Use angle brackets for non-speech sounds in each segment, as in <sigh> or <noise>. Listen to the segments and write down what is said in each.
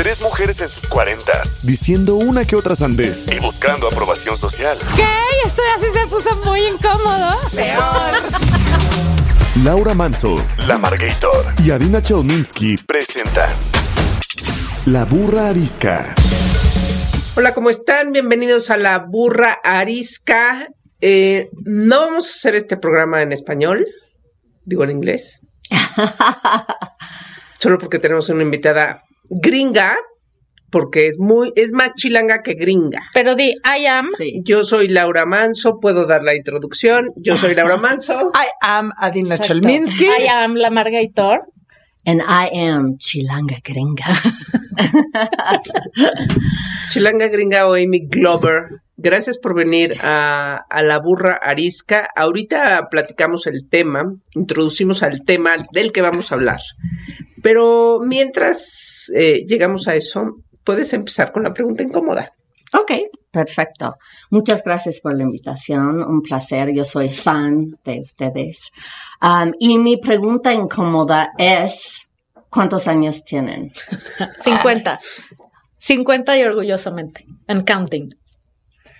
Tres mujeres en sus cuarentas, diciendo una que otra sandez y buscando aprobación social. ¿Qué? Esto así se puso muy incómodo. Peor. <laughs> Laura Manso, La Margator y Adina Chelminsky presentan La Burra Arisca. Hola, ¿cómo están? Bienvenidos a La Burra Arisca. Eh, no vamos a hacer este programa en español, digo en inglés. <laughs> Solo porque tenemos una invitada gringa, porque es muy, es más chilanga que gringa. Pero di, I am. Yo soy Laura Manso, puedo dar la introducción. Yo soy Laura <laughs> Manso. I am Adina Exacto. Chelminsky. I am la Margator. And I am Chilanga Gringa. <laughs> Chilanga gringa o Amy Glover. Gracias por venir a, a la burra arisca. Ahorita platicamos el tema, introducimos al tema del que vamos a hablar. Pero mientras eh, llegamos a eso, puedes empezar con la pregunta incómoda. Ok, perfecto. Muchas gracias por la invitación. Un placer. Yo soy fan de ustedes. Um, y mi pregunta incómoda es, ¿cuántos años tienen? <laughs> 50. 50 y orgullosamente. And counting.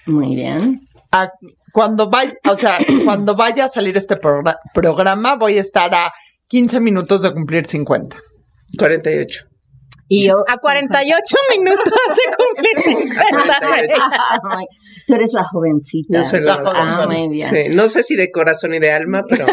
Muy bien. Ah, cuando vaya, o sea, <coughs> cuando vaya a salir este progra- programa, voy a estar a 15 minutos de cumplir 50. 48. Y yo, A 48 minutos de cumplir 50. Ay, Tú eres la jovencita. Yo soy la más Ah, joven. muy bien. Sí, no sé si de corazón y de alma, pero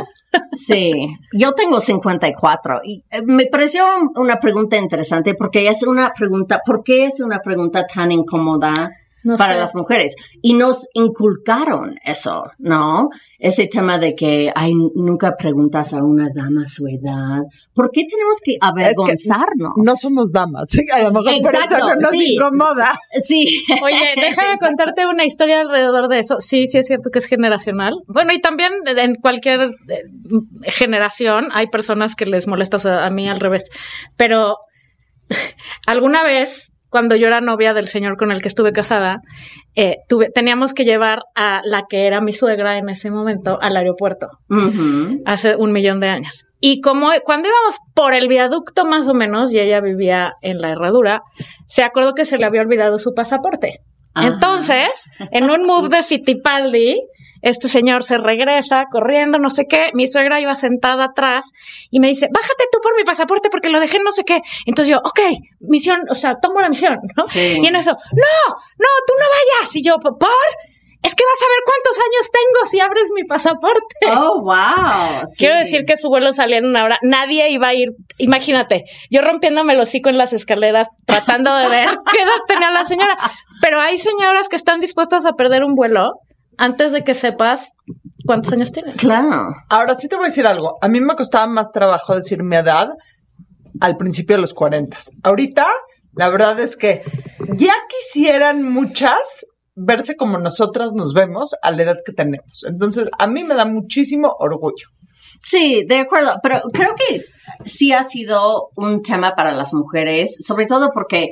Sí, yo tengo 54 y eh, me pareció una pregunta interesante porque es una pregunta, ¿por qué es una pregunta tan incómoda No para sé. las mujeres? Y nos inculcaron eso, ¿no? Ese tema de que, ay, nunca preguntas a una dama su edad. ¿Por qué tenemos que avergonzarnos? No somos damas. <laughs> A lo mejor por eso nos sí. incomoda. Sí. Oye, <laughs> déjame contarte una historia alrededor de eso. Sí, sí es cierto que es generacional. Bueno, y también en cualquier eh, generación hay personas que les molesta, o sea, a mí al revés. Pero <laughs> alguna vez, cuando yo era novia del señor con el que estuve casada, eh, tuve, teníamos que llevar a la que era mi suegra en ese momento al aeropuerto hace un millón de años. Y como cuando íbamos por el viaducto más o menos, y ella vivía en la herradura, se acordó que se le había olvidado su pasaporte. Ajá. Entonces, en un move de Fittipaldi, este señor se regresa corriendo, no sé qué, mi suegra iba sentada atrás y me dice, bájate tú por mi pasaporte porque lo dejé en no sé qué. Entonces yo, ok, misión, o sea, tomo la misión, ¿no? Sí. Y en eso, no, no, tú no vayas. Y yo, ¿por? Es que vas a ver cuántos años tengo si abres mi pasaporte. Oh, wow. <laughs> sí. Quiero decir que su vuelo salía en una hora. Nadie iba a ir. Imagínate, yo rompiéndome el hocico en las escaleras, tratando de ver <laughs> qué edad tenía la señora. Pero hay señoras que están dispuestas a perder un vuelo antes de que sepas cuántos años tienen. Claro. Ahora sí te voy a decir algo. A mí me costaba más trabajo decir mi edad al principio de los 40. Ahorita, la verdad es que ya quisieran muchas verse como nosotras nos vemos a la edad que tenemos. Entonces, a mí me da muchísimo orgullo. Sí, de acuerdo, pero creo que sí ha sido un tema para las mujeres, sobre todo porque,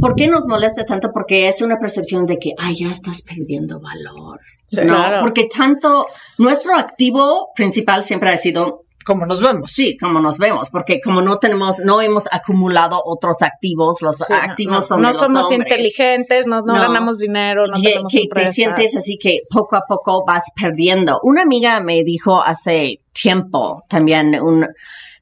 ¿por qué nos molesta tanto? Porque es una percepción de que, ay, ya estás perdiendo valor. Sí. ¿no? Claro. Porque tanto, nuestro activo principal siempre ha sido, Como nos vemos. sí, como nos vemos, porque como no tenemos, no hemos acumulado otros activos, los Sí, activos no, son no los somos hombres. inteligentes, no, ganamos dinero, no que, tenemos que te sientes así que poco a poco vas perdiendo. Una amiga me dijo hace tiempo también un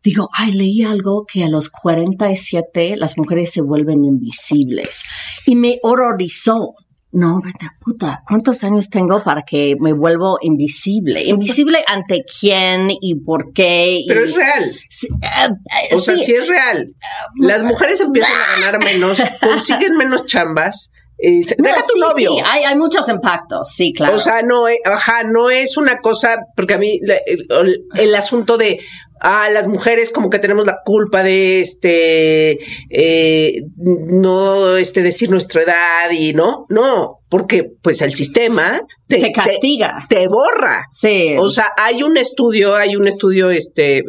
digo, ay, leí algo que a los 47 las mujeres se vuelven invisibles y me horrorizó. No, vete a puta, ¿cuántos años tengo para que me vuelvo invisible? ¿Invisible ante quién y por qué? Y- pero es real. Sí, eh, O sea, sí. sí es real. Las mujeres empiezan a ganar menos, <laughs> consiguen menos chambas. eh, No, deja tu sí, novio. sí, hay, hay muchos impactos, sí, claro. O sea, no, eh, ajá, no es una cosa, porque a mí la- el, el asunto de, a las mujeres como que tenemos la culpa de este eh, no este decir nuestra edad y no no porque pues el sistema te, castiga. te, borra. Sí. O sea hay un estudio hay un estudio este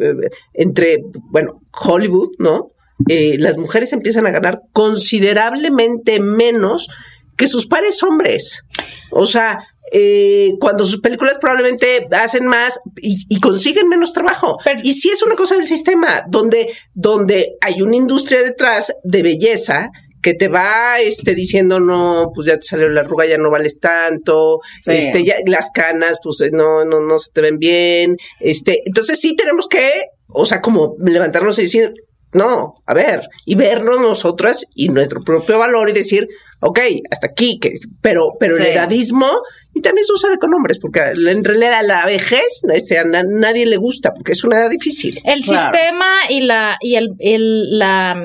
entre bueno Hollywood no eh, las mujeres empiezan a ganar considerablemente menos que sus pares hombres. O sea eh, cuando sus películas probablemente hacen más y, consiguen menos trabajo. y si es una cosa del sistema, donde, donde hay una industria detrás de belleza que te va este diciendo no pues ya te salió la arruga ya no vales tanto este ya las canas pues eh, no no no se te ven bien este entonces sí tenemos que o sea como levantarnos y decir no a ver y vernos nosotras y nuestro propio valor y decir ok, hasta aquí, que, pero, pero el edadismo, y también se usa de con hombres, porque en realidad la vejez este, a nadie le gusta, porque es una edad difícil. El sistema y la, y el, el la,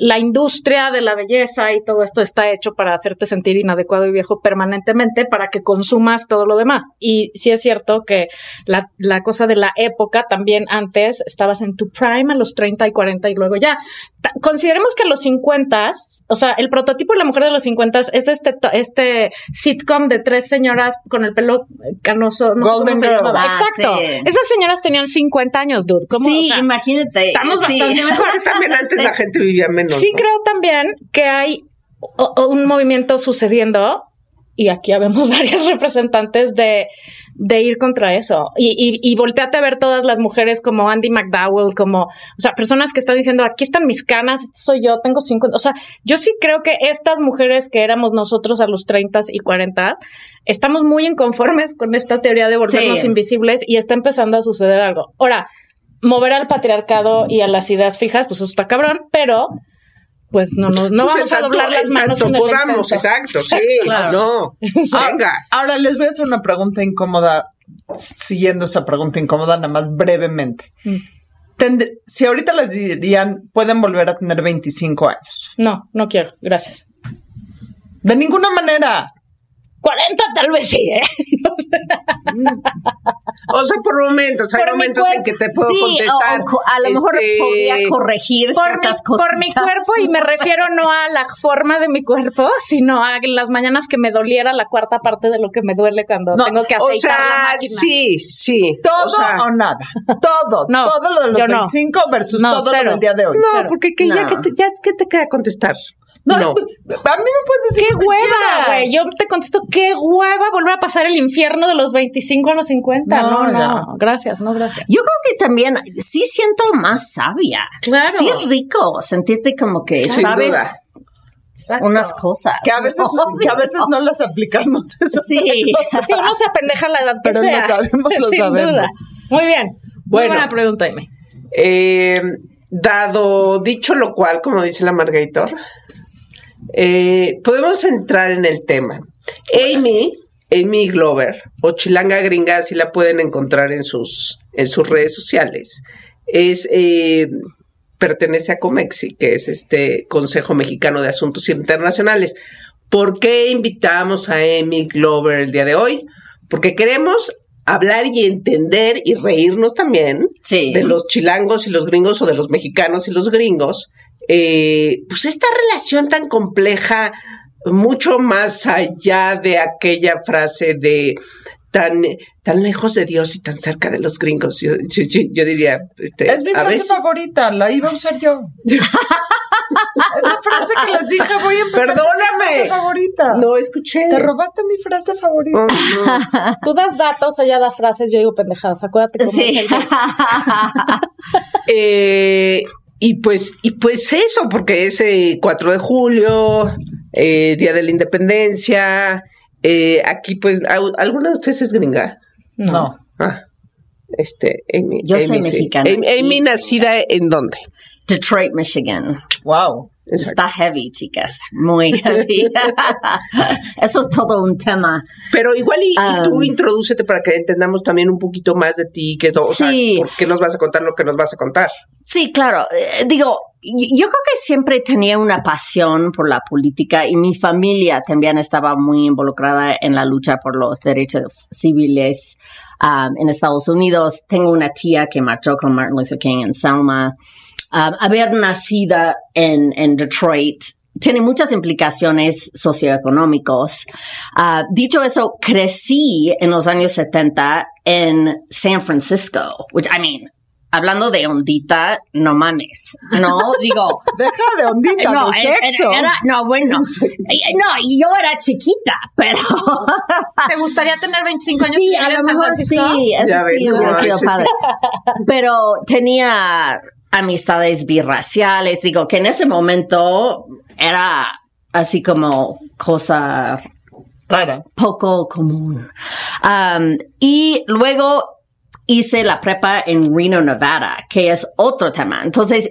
la industria de la belleza y todo esto está hecho para hacerte sentir inadecuado y viejo permanentemente para que consumas todo lo demás. Y sí es cierto que la, la cosa de la época también antes estabas en tu prime a los 30 y 40 y luego ya. consideremos que a los 50, o sea, el prototipo de la mujer de los 50 es este, este sitcom de tres señoras con el pelo canoso. Golden Exacto. Esas señoras tenían 50 años, dude. Sí, imagínate. Estamos bastante <laughs> mejor. También antes la gente vivía Sí creo también que hay un movimiento sucediendo y aquí habemos <laughs> varios representantes de, de ir contra eso. Y, y, y, volteate a ver todas las mujeres como Andy McDowell, como, o sea, personas que están diciendo, aquí están mis canas, este soy yo, tengo cinco. O sea, yo sí creo que estas mujeres que éramos nosotros a los 30 y 40 estamos muy inconformes con esta teoría de volvernos invisibles y está empezando a suceder algo. Ahora, mover al patriarcado y a las ideas fijas, pues eso está cabrón, pero pues no, no, no pues vamos a doblar las manos. En podamos, exacto, sí, no. <laughs> Venga. Ahora les voy a hacer una pregunta incómoda, siguiendo esa pregunta incómoda, nada más brevemente. Mm. si ahorita les dirían, pueden volver a tener 25 años. No, no quiero, gracias. De ninguna manera. 40 tal vez sí, ¿eh? <laughs> o sea, por momentos, hay momentos en que te puedo contestar. a lo mejor este, podría corregir ciertas cosas. Por mi cuerpo, y me refiero no a la forma de mi cuerpo, sino a las mañanas que me doliera la cuarta parte de lo que me duele cuando tengo que aceitar o sea, la máquina. Sí, sí. Todo o, nada. Todo. <laughs> no, todo lo de los 25 versus todo lo del día de hoy. No, porque que ya, que te, ya que te queda contestar. No, a mí me puedes decir. ¡Qué hueva, güey! Yo te contesto, ¡qué hueva volver a pasar el infierno de los 25 a los 50! No, no, gracias, no, gracias. Yo creo que también sí siento más sabia. Claro. Sí es rico sentirte como que sabes. unas cosas. Que a veces, que a veces no las aplicamos. <laughs> Eso sí. sí, uno se apendeja la edad que Pero sea. lo sabemos, lo <laughs> sabemos. Muy bien. Bueno, Muy buena pregunta, Eh, dado dicho lo cual, como dice la Margator, eh, podemos entrar en el tema. Amy, Amy Glover, o Chilanga Gringa, si la pueden encontrar en sus, en sus redes sociales. Es, eh, pertenece a Comexi, que es este Consejo Mexicano de Asuntos Internacionales. ¿Por qué invitamos a Amy Glover el día de hoy? Porque queremos hablar y entender y reírnos también de los chilangos y los gringos o de los mexicanos y los gringos eh, pues esta relación tan compleja, mucho más allá de aquella frase de tan, tan lejos de Dios y tan cerca de los gringos. Yo, diría. Este, es mi frase favorita, la iba a usar yo. <laughs> es la frase que les dije, voy a empezar. Perdóname. favorita. No escuché. Te robaste mi frase favorita. Oh, <laughs> Tú das datos, ella da frases, yo digo pendejadas. Acuérdate cómo sí. es el <laughs> eh, y pues, y pues eso, porque es 4 de julio, eh, Día de la Independencia. Eh, aquí, pues, ¿alguna de ustedes es gringa? No. Ah, este, Amy. Yo soy mexicana. Amy, nacida en dónde? Detroit, Michigan. Wow. Está heavy, chicas. Muy heavy. <laughs> Eso es todo un tema. Pero igual y, y tú Um, introdúcete para que entendamos también un poquito más de ti, que o sea, Sí. por qué nos vas a contar lo que nos vas a contar. Sí, claro. Eh, digo, yo creo que siempre tenía una pasión por la política y mi familia también estaba muy involucrada en la lucha por los derechos civiles um, en Estados Unidos. Tengo una tía que marchó con Martin Luther King en Selma. Um, haber nacido en, en Detroit tiene muchas implicaciones socioeconómicos. Ah, dicho eso, crecí en los años 70 en San Francisco, which I mean, hablando de ondita, no mames, no <laughs> digo. Deja de ondita, No, de era- sexo. era- no, bueno, <laughs> Eh, no, y yo era chiquita, pero <laughs> ¿Te gustaría tener 25 años sí, a lo mejor sí, eso Ya sí hubiera sido padre. Pero tenía amistades birraciales, digo que en ese momento era así como cosa Rara. poco común. Um, y luego hice la prepa en Reno, Nevada, que es otro tema. Entonces,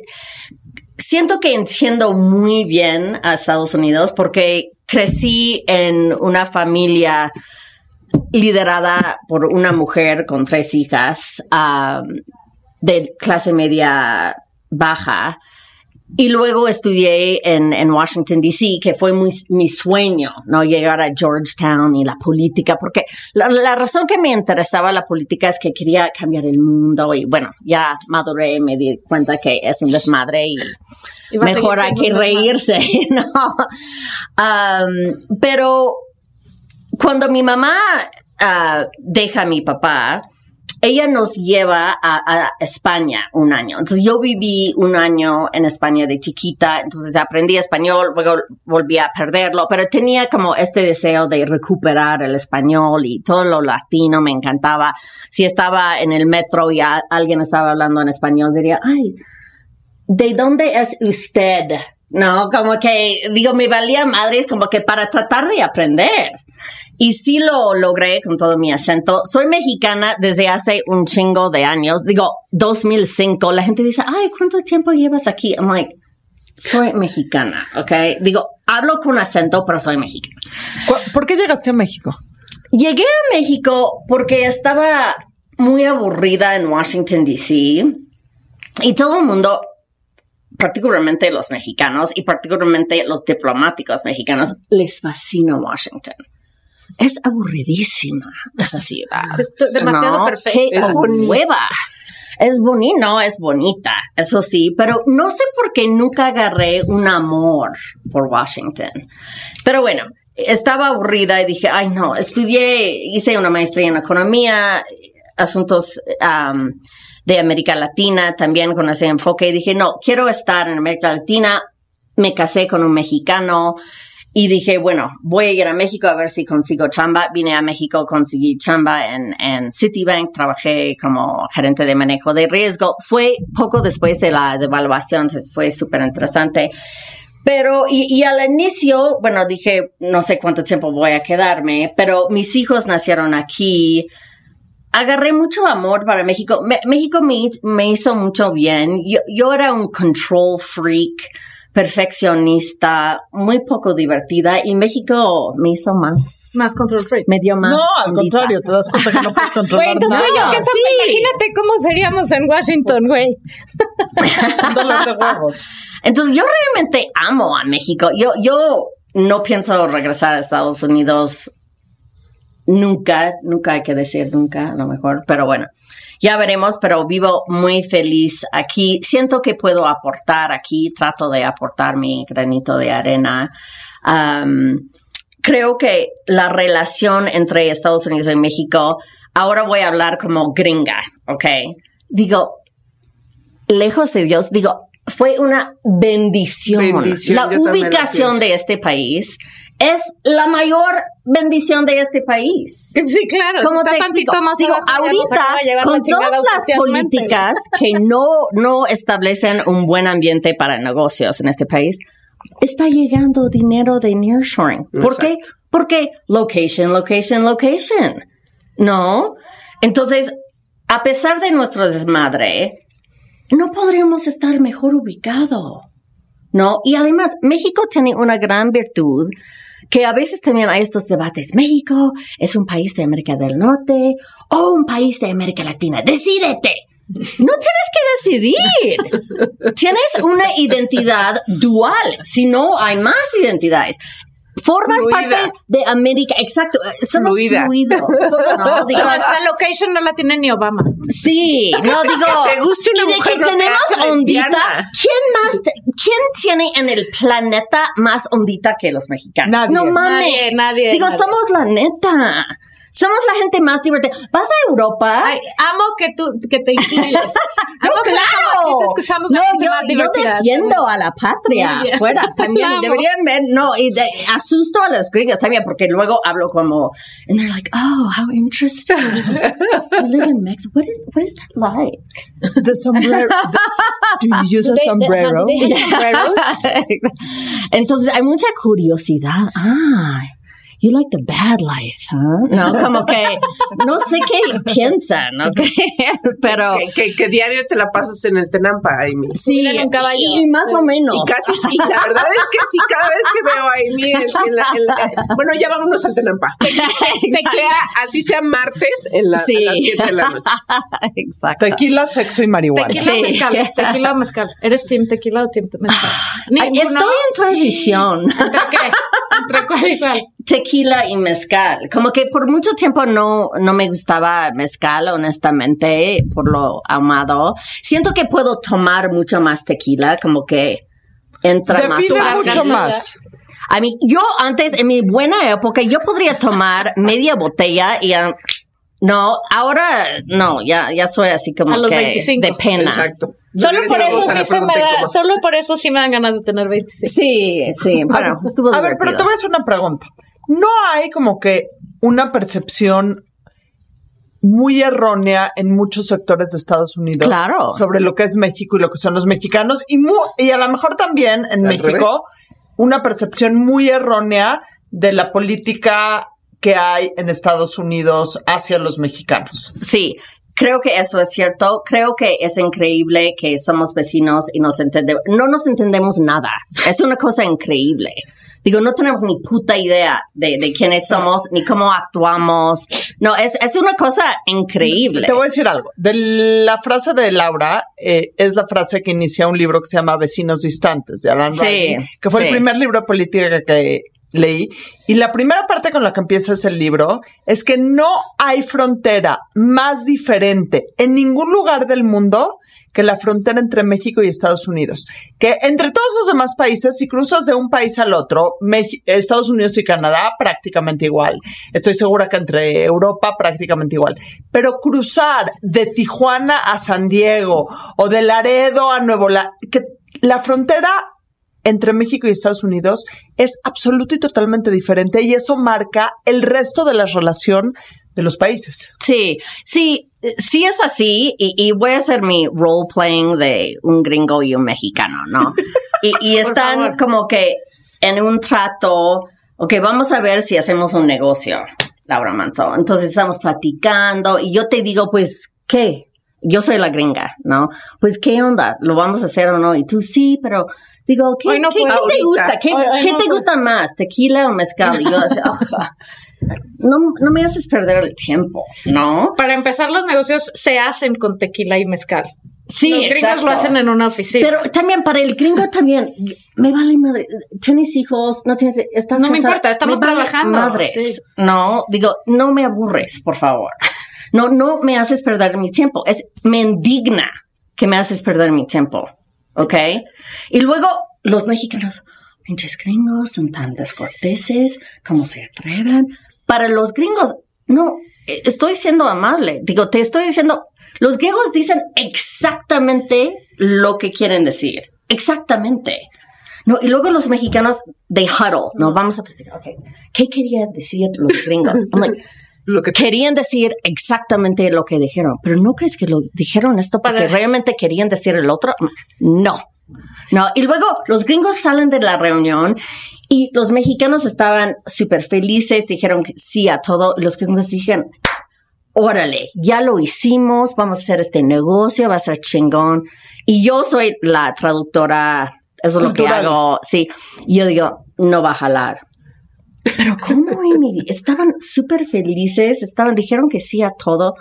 siento que entiendo muy bien a Estados Unidos porque crecí en una familia liderada por una mujer con tres hijas um, de clase media baja. Y luego estudié en, en Washington, D.C., que fue muy, mi sueño, ¿no? Llegar a Georgetown y la política, porque la, la razón que me interesaba la política es que quería cambiar el mundo y bueno, ya maduré me di cuenta que es un desmadre y mejor hay que reírse, <laughs> ¿no? Um, pero cuando mi mamá ah, deja a mi papá, ella nos lleva a, España un año. Entonces yo viví un año en España de chiquita, entonces aprendí español, luego volví a perderlo, pero tenía como este deseo de recuperar el español y todo lo latino me encantaba. Si estaba en el metro y alguien estaba hablando en español, diría, ay, ¿de dónde es usted? No, como que, digo, me valía madres como que para tratar de aprender. Y sí lo logré con todo mi acento. Soy mexicana desde hace un chingo de años. Digo, 2005. La gente dice, ay, ¿cuánto tiempo llevas aquí? I'm like, soy mexicana, ¿ok? Digo, hablo con acento, pero soy mexicana. ¿Cu- ¿Por qué llegaste a México? Llegué a México porque estaba muy aburrida en Washington, D.C. Y todo el mundo, particularmente los mexicanos y particularmente los diplomáticos mexicanos, les fascina Washington. Es aburridísima esa ciudad. Es demasiado No, qué bonita. nueva. Es bonita, no, es bonita, eso sí, pero no sé por qué nunca agarré un amor por Washington. Pero bueno, estaba aburrida y dije, ay no, estudié, hice una maestría en economía, asuntos de América Latina, también con ese enfoque, dije, no, quiero estar en América Latina, me casé con un mexicano, y dije, bueno, voy a ir a México a ver si consigo chamba. Vine a México, conseguí chamba en, en Citibank, trabajé como gerente de manejo de riesgo. Fue poco después de la devaluación, entonces fue súper interesante. Pero, y al inicio, bueno, dije, no sé cuánto tiempo voy a quedarme, pero mis hijos nacieron aquí. Agarré mucho amor para México. Me- México me, me hizo mucho bien. Yo, yo era un control freak perfeccionista, muy poco divertida y México me hizo más, Más control freak. me dio más. no, al contrario, te das cuenta que no puedes <laughs> controlar entonces nada. yo que sí. imagínate cómo seríamos en Washington, güey. <laughs> Dolor de huevos. Entonces yo realmente amo a México. Yo, yo no pienso regresar a Estados Unidos nunca, nunca hay que decir nunca, a lo mejor, pero bueno, ya veremos, pero vivo muy feliz aquí. Siento que puedo aportar aquí, trato de aportar mi granito de arena. Am, creo que la relación entre Estados Unidos y México, ahora voy a hablar como gringa, ¿ok? Digo, lejos de Dios, digo, fue una bendición. Bendición, la ubicación de este país es la mayor bendición de este país. Sí, claro. ¿Cómo está te tantito explico? más Digo, ahorita, con todas las políticas que <laughs> no, no establecen un buen ambiente para negocios en este país, está llegando dinero de nearshoring. ¿Por qué? Porque location, location, location. ¿No? Entonces, a pesar de nuestro desmadre, no podríamos estar mejor ubicado. ¿No? Y además, México tiene una gran virtud que a veces también hay estos debates. México es un país de América del Norte o un país de América Latina. Decídete. No tienes que decidir. <laughs> Tienes una identidad dual, si no hay más identidades formas parte de América, exacto, somos Fluida. fluidos. <laughs> ¿no? Digo, Nuestra location no la tiene ni Obama. sí, no <laughs> digo, que te guste una y de que no te tenemos ondita. ¿quién más, te- quién tiene en el planeta más ondita que los mexicanos? Nadie. No mames. Nadie, nadie, Digo, nadie. somos la neta. Somos la gente más divertida. Vas a Europa. Ay, amo que tú que te incluyes. <laughs> No, amo que claro. dices que somos no, la gente yo, más yo divertida. defiendo a la patria bien. fuera. <laughs> También deberían ver, no, y de- asusto a las gringas también, porque luego hablo como, and they're like, oh, how interesting. you live in Mexico. What is, what is that like? The sombrero. do you use a <laughs> sombrero? They have sombreros. Entonces hay mucha curiosidad. Ah, you like the bad life, huh? No, como que no sé qué piensan, ¿ok? <laughs> Pero Que, que, que diario te la pasas en el Tenampa, Amy. sí, en un caballo. y más o menos. Y casi, y la verdad es que sí, cada vez que veo a Amy, es en la- en la- bueno, ya vámonos al Tenampa. <laughs> Sea, así sea martes en la, Sí. a las 7 de la noche. <laughs> Exacto. Tequila, sexo y marihuana. Tequila Sí. mezcal. Tequila o mezcal. ¿Eres team tequila o team mezcal? Ay. Estoy en transición. ¿Entre qué? Tequila y mezcal. Como que por mucho tiempo no, no me gustaba mezcal, honestamente, por lo ahumado. Siento que puedo tomar mucho más tequila, como que entra más Define fácil. mucho más. A mí, yo antes, en mi buena época, yo podría tomar <laughs> media botella y no, ahora no, ya, ya soy así como A los que 25. de pena. Exacto. Solo por eso sí se me da, solo por eso sí me dan ganas de tener 25. Sí, sí, bueno, estuvo A ver, pero te voy a hacer una pregunta. ¿No hay como que una percepción muy errónea en muchos sectores de Estados Unidos Claro. sobre lo que es México y lo que son los mexicanos? Y, mu- y a lo mejor también en Al México una percepción muy errónea de la política que hay en Estados Unidos hacia los mexicanos. Sí, creo que eso es cierto. Creo que es increíble que somos vecinos y nos entendemos. No nos entendemos nada. Es una cosa increíble. Digo, no tenemos ni puta idea de, de quiénes somos, ni cómo actuamos. No, es, es una cosa increíble. Te voy a decir algo. De la frase de Laura eh, es la frase que inicia un libro que se llama Vecinos Distantes de Alan Sí, Ryan, que fue sí. el primer libro de política que leí. Y la primera parte con la que empieza ese libro es que no hay frontera más diferente en ningún lugar del mundo que la frontera entre México y Estados Unidos. Que entre todos los demás países, si cruzas de un país al otro, Estados Unidos y Canadá prácticamente igual. Estoy segura que entre Europa prácticamente igual. Pero cruzar de Tijuana a San Diego o de Laredo a Nuevo La que la frontera entre México y Estados Unidos es absoluto y totalmente diferente y eso marca el resto de la relación de los países. Sí, sí, sí es así y, y voy a hacer mi role playing de un gringo y un mexicano, ¿no? <laughs> Y, y están como que en un trato, ok, vamos a ver si hacemos un negocio, Laura Manso. Entonces estamos platicando y yo te digo, pues, ¿qué? Yo soy la gringa, ¿no? Pues, ¿qué onda? ¿Lo vamos a hacer o no? Y tú, sí, pero digo, ¿qué, Hoy no ¿qué- te gusta? ¿Qué, Hoy- hoy qué no te puedo. gusta más? ¿Tequila o mezcal? Y yo así, <laughs> "Oja, no, no me haces perder el tiempo, ¿no? Para empezar, los negocios se hacen con tequila y mezcal. Sí, los gringos exacto. lo hacen en una oficina. Pero también para el gringo también, me vale madre. ¿Tienes hijos? ¿No tienes? ¿Estás No me importa, estamos Me vale trabajando, Madres. sí. No, digo, no me aburres, por favor. No, no me haces perder mi tiempo. Es, me indigna que me haces perder mi tiempo. ¿Ok? Y luego los mexicanos, pinches gringos, son tan descorteses, ¿cómo se atreven? Para los gringos, no, estoy siendo amable. Digo, te estoy diciendo, los griegos dicen exactamente lo que quieren decir. Exactamente. No, y luego los mexicanos, they huddle. No, vamos a platicar. Okay. ¿Qué querían decir los gringos? <laughs> I'm like, Lo que querían decir exactamente lo que dijeron, pero ¿no crees que lo dijeron esto porque Para- realmente querían decir el otro? No. No, y luego los gringos salen de la reunión y los mexicanos estaban súper felices, dijeron que sí a todo, los gringos dijeron, órale, ya lo hicimos, vamos a hacer este negocio, va a ser chingón. Y yo soy la traductora, eso es lo que Cultural. hago, sí. Yo digo, no va a jalar. Pero ¿cómo, Amy? Estaban súper felices, estaban, dijeron que sí a todo.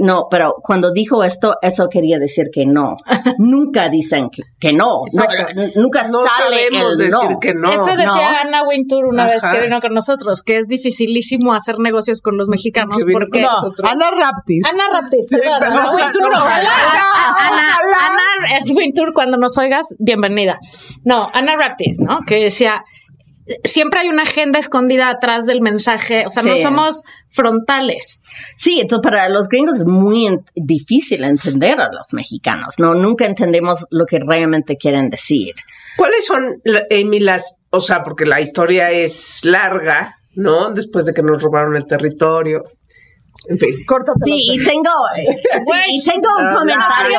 No, pero cuando dijo esto, eso quería decir que no. <laughs> Nunca dicen que, que no. Nunca No sale sabemos el decir no. que no. Eso decía no. Ana Wintour una vez Ajá. que vino con nosotros, que es dificilísimo hacer negocios con los mexicanos porque... No, nosotros. Ana Raptis. Ana Raptis, Sí, perdón, Ana Wintour. Ana Wintour, cuando nos oigas, bienvenida. No, Ana Raptis, ¿no? Que decía, siempre hay una agenda escondida atrás del mensaje, o sea, no somos frontales. Sí, entonces para los gringos es muy en- difícil entender a los mexicanos. No, nunca entendemos lo que realmente quieren decir. ¿Cuáles son, Amy, las, o sea, porque la historia es larga, ¿no? Después de que nos robaron el territorio. En fin. Córtate Sí, y tengo, sí, y tengo un comentario.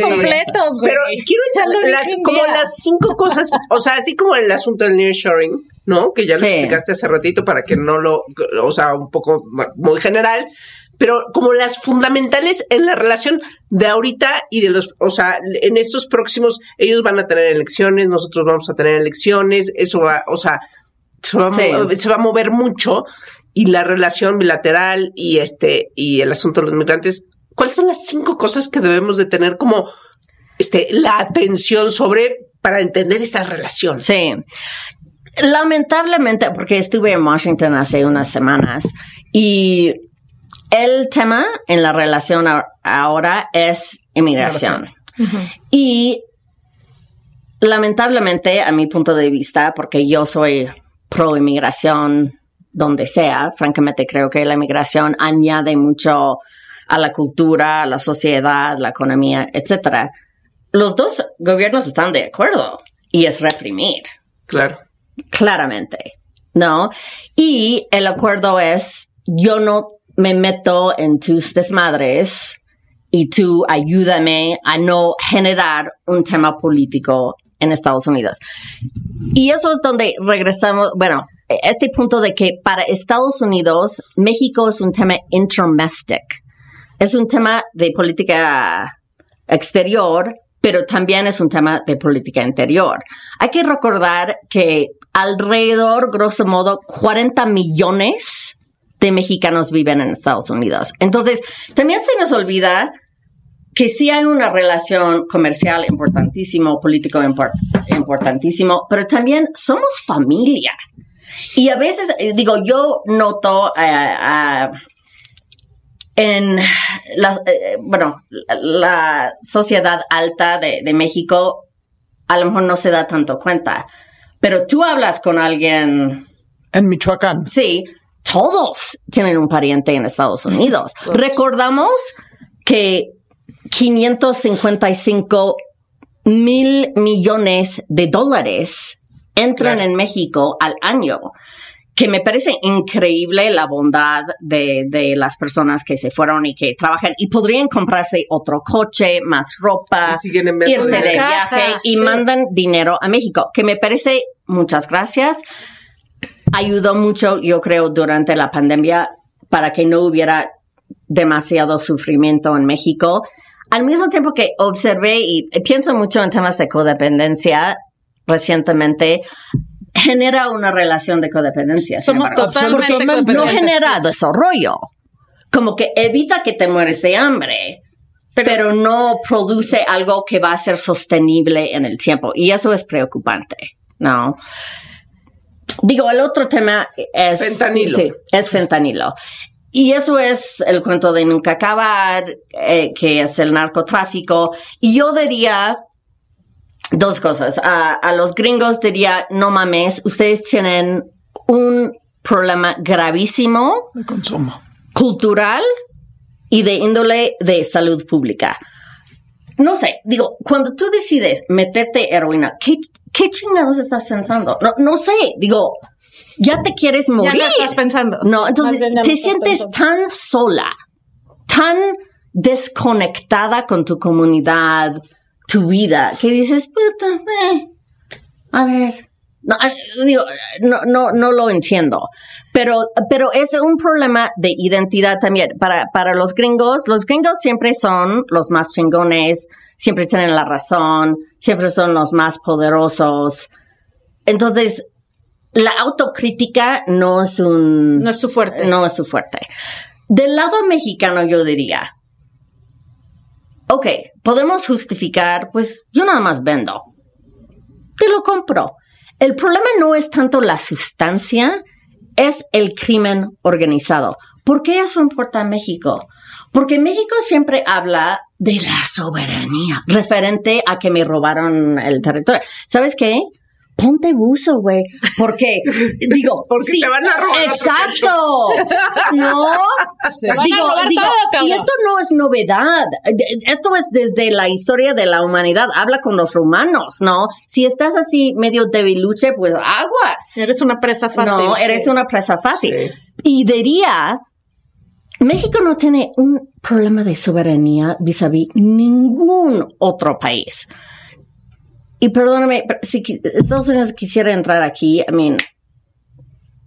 Completos, güey. Pero quiero las, como día. las cinco cosas, o sea, así como el asunto del nearshoring, ¿no? Que ya lo Sí. explicaste hace ratito para que no lo, o sea, un poco muy general, pero como las fundamentales en la relación de ahorita y de los, o sea, en estos próximos, ellos van a tener elecciones, nosotros vamos a tener elecciones, eso va, o sea, se va, a Sí. se va a mover mucho y la relación bilateral y este y el asunto de los migrantes. ¿Cuáles son las cinco cosas que debemos de tener como este la atención sobre para entender esa relación? Sí. Lamentablemente, porque estuve en Washington hace unas semanas y el tema en la relación ahora es inmigración. Y lamentablemente, a mi punto de vista, porque yo soy pro inmigración donde sea, francamente creo que la inmigración añade mucho a la cultura, a la sociedad, la economía, etcétera. Los dos gobiernos están de acuerdo y es reprimir Claro. claramente, ¿no? Y el acuerdo es, yo no me meto en tus desmadres y tú ayúdame a no generar un tema político en Estados Unidos. Y eso es donde regresamos, bueno, este punto de que para Estados Unidos, México es un tema intermestic. Es un tema de política exterior, pero también es un tema de política interior. Hay que recordar que alrededor, grosso modo, 40 millones de mexicanos viven en Estados Unidos. Entonces, también se nos olvida que sí hay una relación comercial importantísimo, político import- importantísimo, pero también somos familia. Y a veces, eh, digo, yo noto eh, ah, en las, eh, bueno, la, la sociedad alta de, de México a lo mejor no se da tanto cuenta, pero tú hablas con alguien, En Michoacán. sí, todos tienen un pariente en Estados Unidos. Recordamos que 555 mil millones de dólares entran Claro. en México al año, que me parece increíble la bondad de, de las personas que se fueron y que trabajan y podrían comprarse otro coche, más ropa, irse de- viaje y sí. mandan dinero a México, que me parece, muchas gracias, ayudó mucho, yo creo, durante la pandemia para que no hubiera demasiado sufrimiento en México. Al mismo tiempo que observé y pienso mucho en temas de codependencia recientemente, genera una relación de codependencia. Somos totalmente no genera desarrollo. Como que evita que te mueres de hambre, pero, no produce algo que va a ser sostenible en el tiempo. Y eso es preocupante, ¿no? Digo, el otro tema es... Fentanilo. Sí, es fentanilo. Y eso es el cuento de nunca acabar, eh, que es el narcotráfico. Y yo diría dos cosas. A, a los gringos diría, no mames, ustedes tienen un problema gravísimo De consumo. cultural y de índole de salud pública. No sé, digo, cuando tú decides meterte heroína, ¿qué, qué chingados estás pensando? No, no sé, digo, ya te quieres Ya morir. no estás pensando. No, entonces ya no te sientes pensando. tan sola, tan desconectada con tu comunidad, tu vida, que dices, puta, eh, a ver, No, eh, digo, no, no, no lo entiendo. Pero, pero es un problema de identidad también. Para, para los gringos, los gringos siempre son los más chingones, siempre tienen la razón, siempre son los más poderosos. Entonces, la autocrítica no es un... No es su fuerte. No es su fuerte. Del lado mexicano yo diría, ok, podemos justificar, pues yo nada más vendo. Te lo compro. El problema no es tanto la sustancia, es el crimen organizado. ¿Por qué eso importa a México? Porque México siempre habla de la soberanía referente a que me robaron el territorio. ¿Sabes qué? Ponte buzo, güey. Porque, <laughs> digo, porque te van a robar. Exacto. <laughs> No. Digo, digo, y esto no es novedad. Esto es desde la historia de la humanidad. Habla con los romanos, ¿no? Si estás así medio debiluche, pues aguas. Eres una presa fácil. No, eres una presa fácil. Y diría, México no tiene un problema de soberanía vis a vis ningún otro país. Y perdóname, si Estados Unidos quisiera entrar aquí, I mean,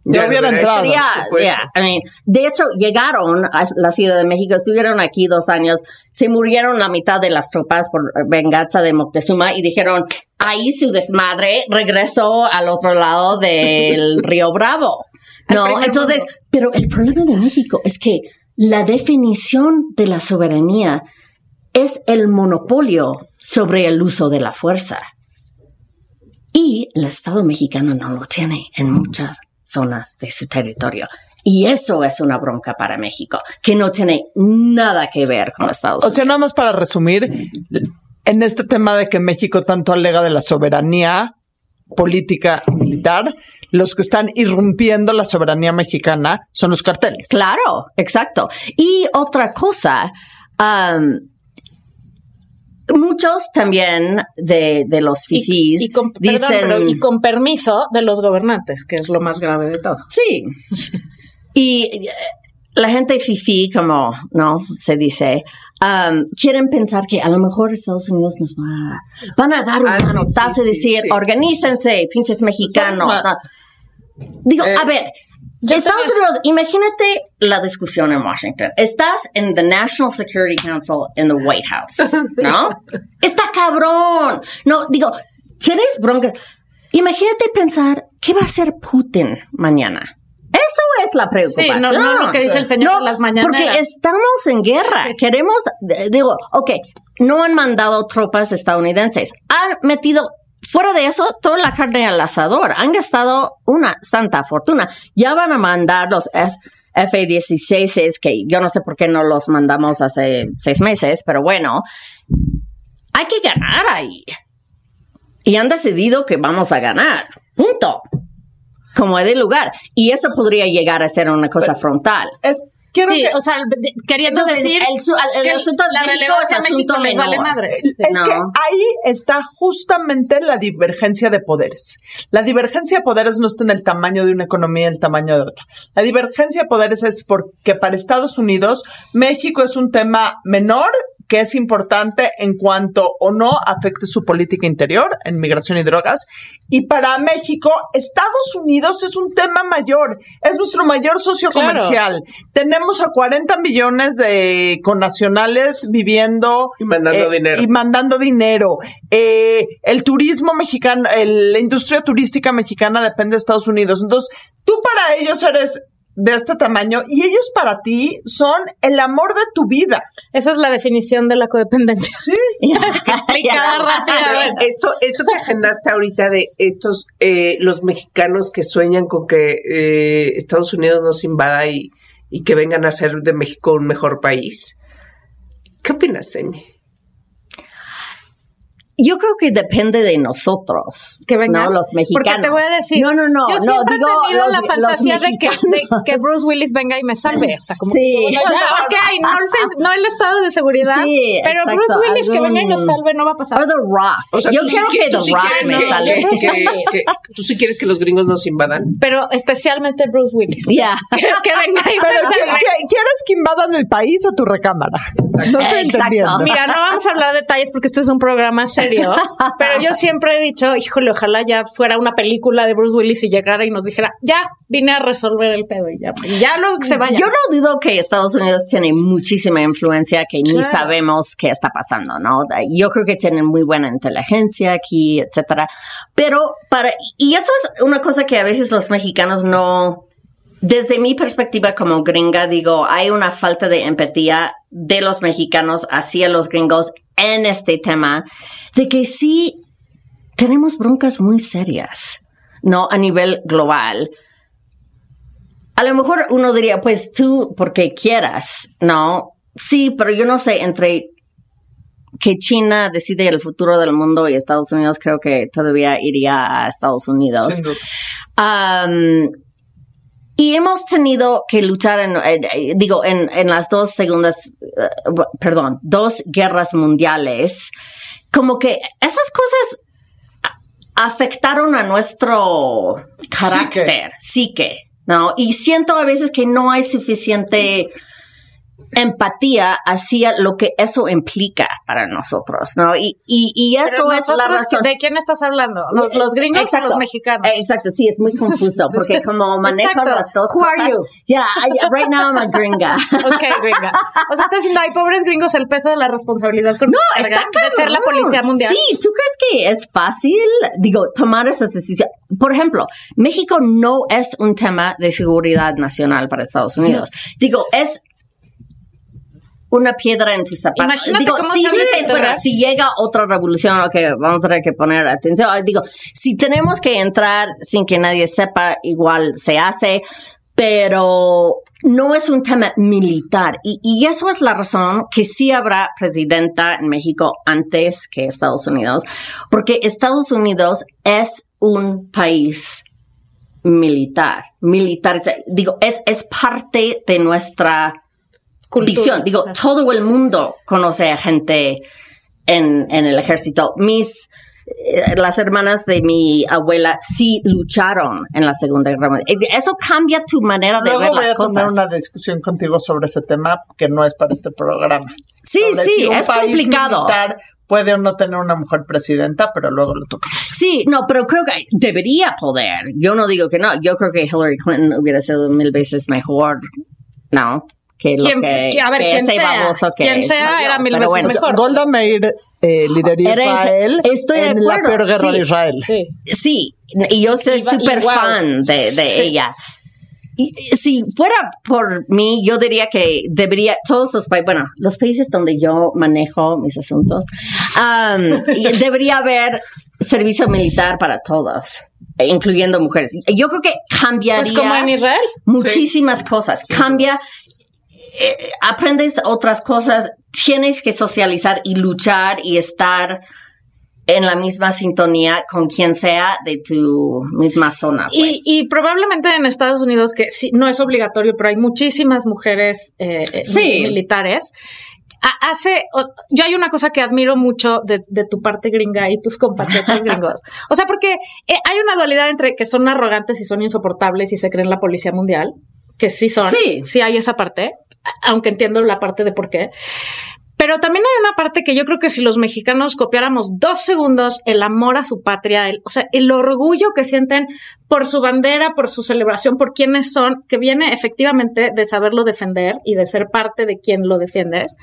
yo hubiera entrado. de hecho, llegaron a la Ciudad de México, estuvieron aquí dos años, se murieron la mitad de las tropas por venganza de Moctezuma y dijeron, ahí su desmadre regresó al otro lado del <laughs> río Bravo. No, entonces, pero el problema de México es que la definición de la soberanía es el monopolio sobre el uso de la fuerza. Y el Estado mexicano no lo tiene en muchas zonas de su territorio. Y eso es una bronca para México, que no tiene nada que ver con Estados Unidos. O sea, nada más para resumir, en este tema de que México tanto alega de la soberanía política militar, los que están irrumpiendo la soberanía mexicana son los carteles. Claro, exacto. Y otra cosa, um, muchos también de, de los fifís y, con, dicen... y con permiso de los gobernantes, que es lo más grave de todo. Sí. y eh, la gente fifí, como no se dice, um, quieren pensar que a lo mejor Estados Unidos nos va, van a dar un ah, manotazo y decir, organícense, pinches mexicanos. Digo, eh, a ver, Estados Unidos, imagínate la discusión en Washington. Estás en the National Security Council in the White House, <laughs> ¿no? Está cabrón. No, digo, tienes bronca. Imagínate pensar, ¿qué va a hacer Putin mañana? Eso es la preocupación. Sí, no, no lo que dice el señor las mañanas. Porque estamos en guerra. Queremos, digo, ok, no han mandado tropas estadounidenses. Han metido Fuera de eso, toda la carne al asador. Han gastado una santa fortuna. Ya van a mandar los F 16 que yo no sé por qué no los mandamos hace seis meses, pero bueno, hay que ganar ahí. Y han decidido que vamos a ganar. Punto. Como es de lugar. Y eso podría llegar a ser una cosa frontal. Es sí, o sea, queriendo decir el, el, asunto es la México es asunto Vale madre. Es que ahí está justamente la divergencia de poderes. La divergencia de poderes no está en el tamaño de una economía y el tamaño de otra. La divergencia de poderes es porque para Estados Unidos México es un tema menor que es importante en cuanto o no afecte su política interior en migración y drogas. Y para México, Estados Unidos es un tema mayor, es nuestro mayor socio comercial. Tenemos a 40 millones de connacionales viviendo y mandando eh, dinero. Y mandando dinero. Eh, el turismo mexicano, la industria turística mexicana depende de Estados Unidos. Entonces, tú para ellos eres de este tamaño y ellos para ti son el amor de tu vida. Eso es la definición de la codependencia. Sí. <laughs> <laughs> esto, esto que agendaste ahorita de estos, eh, los mexicanos que sueñan con que eh, Estados Unidos nos invada y, y que vengan a hacer de México un mejor país. ¿Qué opinas, Amy? Yo creo que depende de nosotros, que vengan, no los mexicanos. Porque te voy a decir, no, no, no, yo siempre he tenido la fantasía de que, de que, Bruce Willis venga y me salve, o sea, como sí. ya, no el, no el estado de seguridad, sí, pero Bruce Willis que venga y nos salve no va a pasar. O The Rock. O sea, yo quiero que The Rock me salve. tú sí quieres que los gringos nos invadan. Pero especialmente Bruce Willis. Ya. <laughs> Que, venga y me salve. ¿Quieres que invadan el país o tu recámara? No estoy entendiendo. Mira, no vamos a hablar de detalles porque este es un programa serio <laughs> pero yo siempre he dicho, híjole, ojalá ya fuera una película de Bruce Willis y llegara y nos dijera, ya vine a resolver el pedo y ya, y ya luego que se vaya. Yo no dudo que Estados Unidos tiene muchísima influencia que ni sabemos qué está pasando, ¿no? Yo creo que tienen muy buena inteligencia aquí, etcétera. Pero para, y eso es una cosa que a veces los mexicanos no, desde mi perspectiva como gringa, digo, hay una falta de empatía de los mexicanos hacia los gringos en este tema, de que sí tenemos broncas muy serias, ¿no? A nivel global. A lo mejor uno diría, pues tú, porque quieras, ¿no? Sí, pero yo no sé, entre que China decide el futuro del mundo y Estados Unidos, creo que todavía iría a Estados Unidos. Y hemos tenido que luchar en, digo, en, en, las dos segundas, eh, perdón, dos guerras mundiales. Como que esas cosas afectaron a nuestro carácter, psique, ¿no? Y siento a veces que no hay suficiente empatía hacia lo que eso implica para nosotros, ¿no? Y, y, y eso es la razón. ¿De quién estás hablando? ¿Los, los gringos exacto, o los mexicanos? Exacto, sí, es muy confuso <laughs> porque como manejo exacto. las dos Who cosas. Are you? Yeah, I, right now I'm a gringa. <laughs> ok, gringa. O sea, está diciendo, hay pobres gringos, el peso de la responsabilidad con no, está de ser la policía mundial. Sí, ¿tú crees que es fácil, digo, tomar esas decisiones? Por ejemplo, México no es un tema de seguridad nacional para Estados Unidos. Digo, es una piedra en tu zapato. Imagínate digo, cómo si, ¿verdad? si llega otra revolución, ok, vamos a tener que poner atención. Digo, si tenemos que entrar sin que nadie sepa, igual se hace, pero no es un tema militar. Y, y eso es la razón que sí habrá presidenta en México antes que Estados Unidos, porque Estados Unidos es un país militar, militar, digo, es, es parte de nuestra Cultura. visión. Digo, Claro. todo el mundo conoce a gente en, en el ejército. Mis, eh, las hermanas de mi abuela sí lucharon en la Segunda Guerra Mundial. Eh, Eso cambia tu manera de Luego ver voy las a tener cosas. una discusión contigo sobre ese tema que no es para este programa. Sí, Sobre sí, si un es país complicado. militar puede o no tener una mujer presidenta, pero luego lo toca. Sí, no, pero creo que debería poder. Yo no digo que no. Yo creo que Hillary Clinton hubiera sido mil veces mejor, ¿no? Que lo Quien- que, que- a ver, que quien ese sea. baboso que Quien es, sea yo. era mil veces bueno, mejor. Golda Meir eh, lidería Era- Israel estoy de en la peor guerra sí. de Israel. Sí. Sí, y yo soy súper fan de, de Sí. ella. Y, si fuera por mí, yo diría que debería, todos los países, bueno, los países donde yo manejo mis asuntos, um, y <laughs> debería haber servicio militar para todos, incluyendo mujeres. Yo creo que cambiaría Pues como en Israel. muchísimas cosas. Cambia, eh, aprendes otras cosas, tienes que socializar y luchar y estar en la misma sintonía con quien sea de tu misma zona. Y, Pues. y probablemente en Estados Unidos, que sí, no es obligatorio, pero hay muchísimas mujeres eh, eh, Sí. militares. Ha- Hace, o- yo hay una cosa que admiro mucho de, de tu parte gringa y tus compatriotas <laughs> gringos. O sea, porque hay una dualidad entre que son arrogantes y son insoportables y se creen la policía mundial, que sí son, Sí. sí hay esa parte, aunque entiendo la parte de por qué. Pero también hay una parte que yo creo que si los mexicanos copiáramos dos segundos el amor a su patria, el, o sea, el orgullo que sienten por su bandera, por su celebración, por quienes son, que viene efectivamente de saberlo defender y de ser parte de quien lo defiendes.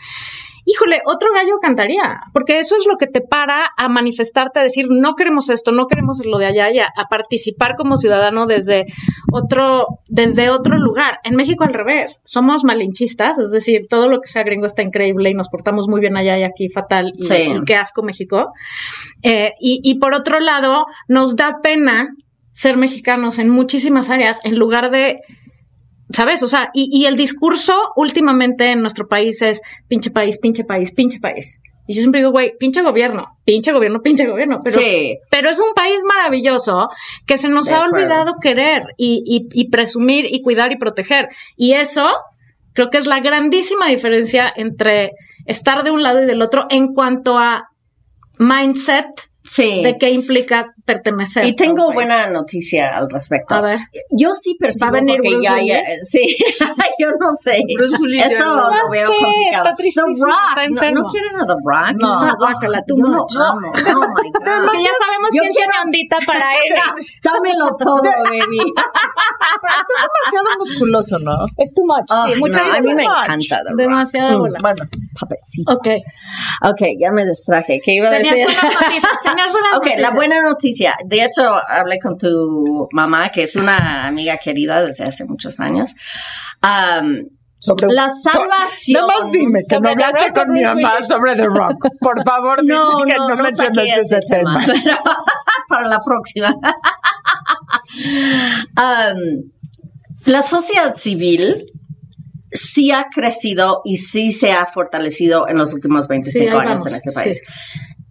Híjole, otro gallo cantaría, porque eso es lo que te para a manifestarte, a decir, no queremos esto, no queremos lo de allá, y a, a participar como ciudadano desde otro, desde otro lugar. En México al revés, somos malinchistas, es decir, todo lo que sea gringo está increíble y nos portamos muy bien allá y aquí fatal, y, Sí. y qué asco México. Eh, y, y por otro lado, nos da pena ser mexicanos en muchísimas áreas, en lugar de ¿Sabes? O sea, y, y el discurso últimamente en nuestro país es pinche país, pinche país, pinche país. Y yo siempre digo, güey, pinche gobierno, pinche gobierno, pinche gobierno. Pero, Sí. pero es un país maravilloso que se nos De ha acuerdo. olvidado querer y, y, y presumir y cuidar y proteger. Y eso creo que es la grandísima diferencia entre estar de un lado y del otro en cuanto a mindset Sí. de qué implica pertenecer. Y tengo a un país. buena noticia al respecto. A ver. Yo sí percibo ¿Va a venir porque Bruce ya, ya, Willis? sí, <laughs> yo no sé. Bruce Willis Eso no. lo No veo sé, complicado. está The Rock, está no, enfermo. no quieren a The Rock. No, está, guácala, too yo lo much. amo. Oh my <laughs> God. Que ya sabemos Yo quién quiero- tiene ondita para <laughs> él. Dámelo todo, baby. Pero está demasiado musculoso, ¿no? Es too much. Ay, sí, mucha no, a mí me encanta The Rock. Demasiada Mm. Bueno, Papecito. Ok. Ok, ya me distraje. ¿Qué iba a Tenías decir? buenas noticias. Tenías buenas <laughs> Ok, noticias. la buena noticia. De hecho, hablé con tu mamá, que es una amiga querida desde hace muchos años. Um, sobre La so- salvación. Nada más dime que no hablaste con mi mamá sobre The Rock. Por favor, dime <laughs> no, que no, no, no mencionaste ese ese tema. pero <laughs> para la próxima. Um, la sociedad civil sí ha crecido y sí se ha fortalecido en los últimos 25 Sí, ahí años vamos, en este sí. país.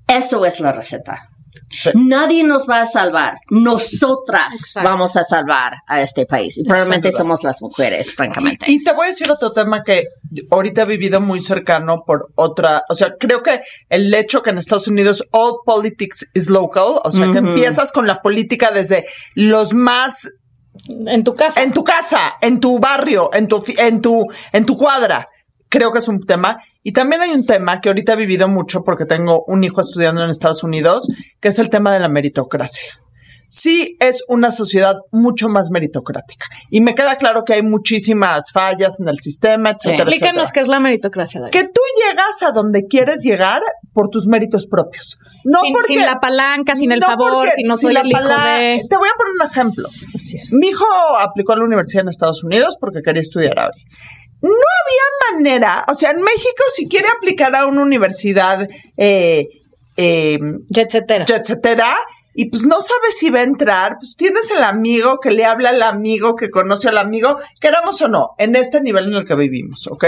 Eso es la receta. Sí. Nadie nos va a salvar. Nosotras Exacto. vamos a salvar a este país. Y probablemente somos las mujeres, francamente. Y te voy a decir otro tema que ahorita he vivido muy cercano por otra, o sea, creo que el hecho que en Estados Unidos all politics is local, o sea, que empiezas con la política desde los más En tu casa. en tu casa, en tu barrio, en tu en tu en tu cuadra. Creo que es un tema. Y también hay un tema que ahorita he vivido mucho porque tengo un hijo estudiando en Estados Unidos, que es el tema de la meritocracia. Sí es una sociedad mucho más meritocrática. Y me queda claro que hay muchísimas fallas en el sistema, etcétera, Explícanos etcétera. qué es la meritocracia. David. Que tú llegas a donde quieres llegar por tus méritos propios. No sin, porque sin la palanca, sin el no favor, porque- si no sin soy la el hijo de... Te voy a poner un ejemplo. Mi hijo aplicó a la universidad en Estados Unidos porque quería estudiar ahí. No había manera, o sea, en México si quiere aplicar a una universidad, eh, eh, Etcétera. etcétera, y pues no sabes si va a entrar, pues tienes el amigo que le habla al amigo que conoce al amigo, queramos o no, en este nivel en el que vivimos, ¿ok?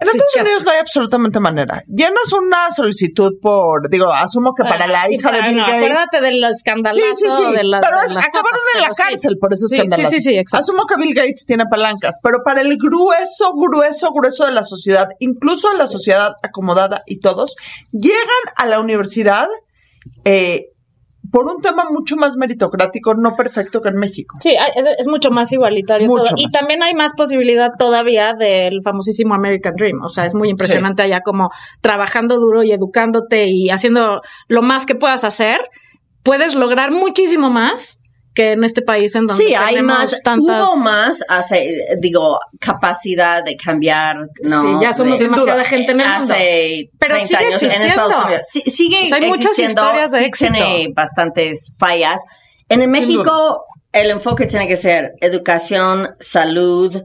En Sí, Estados Unidos no hay absolutamente manera. Llenas una solicitud por, digo, asumo que para la Sí, hija de Bill no, Gates. Acuérdate del escandalazo Sí, sí, sí. de la- pero de es- acabaron en la cárcel por esos Sí, escándalos. Sí, sí, sí, exacto. Asumo que Bill Gates tiene palancas, pero para el grueso, grueso, grueso de la sociedad, incluso la sociedad acomodada y todos, llegan a la universidad eh, por un tema mucho más meritocrático, no perfecto que en México. Sí, es, es mucho más igualitario Mucho todo. Y también hay más posibilidad todavía del famosísimo American Dream. O sea, es muy impresionante allá como trabajando duro y educándote y haciendo lo más que puedas hacer, puedes lograr muchísimo más que en este país en donde Sí, hay más, tantas... hubo más, hace, digo, capacidad de cambiar, ¿no? Sí, ya somos De- demasiada gente en el mundo. Hace Pero 30 sigue años en existiendo. Estados Unidos. Sí, sigue O sea, hay muchas historias de sí éxito. tiene bastantes fallas. En el México, el enfoque tiene que ser educación, salud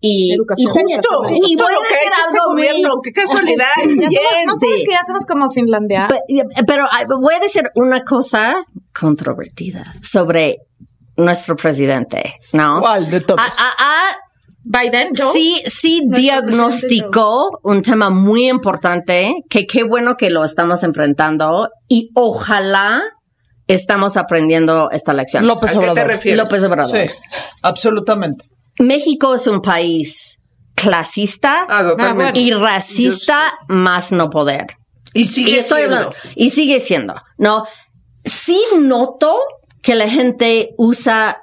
y... Educación. y Justo, y justo voy a lo que ha decir hecho este algo muy- gobierno. Qué casualidad. Ya somos- Bien. ¿No sabes sí. que ya somos como Finlandia? Pe- Pero voy a decir una cosa controvertida sobre nuestro presidente, ¿no? ¿Cuál de todos? Ah, Biden, Joe. sí, sí Nuestro diagnosticó un tema muy importante, que qué bueno que lo estamos enfrentando y ojalá estamos aprendiendo esta lección. López ¿A qué te Obrador. refieres? López Obrador. Sí, absolutamente. México es un país clasista Ah, y racista más no poder. Y sigue y siendo. hablando- y sigue siendo, ¿no? Sí noto que la gente usa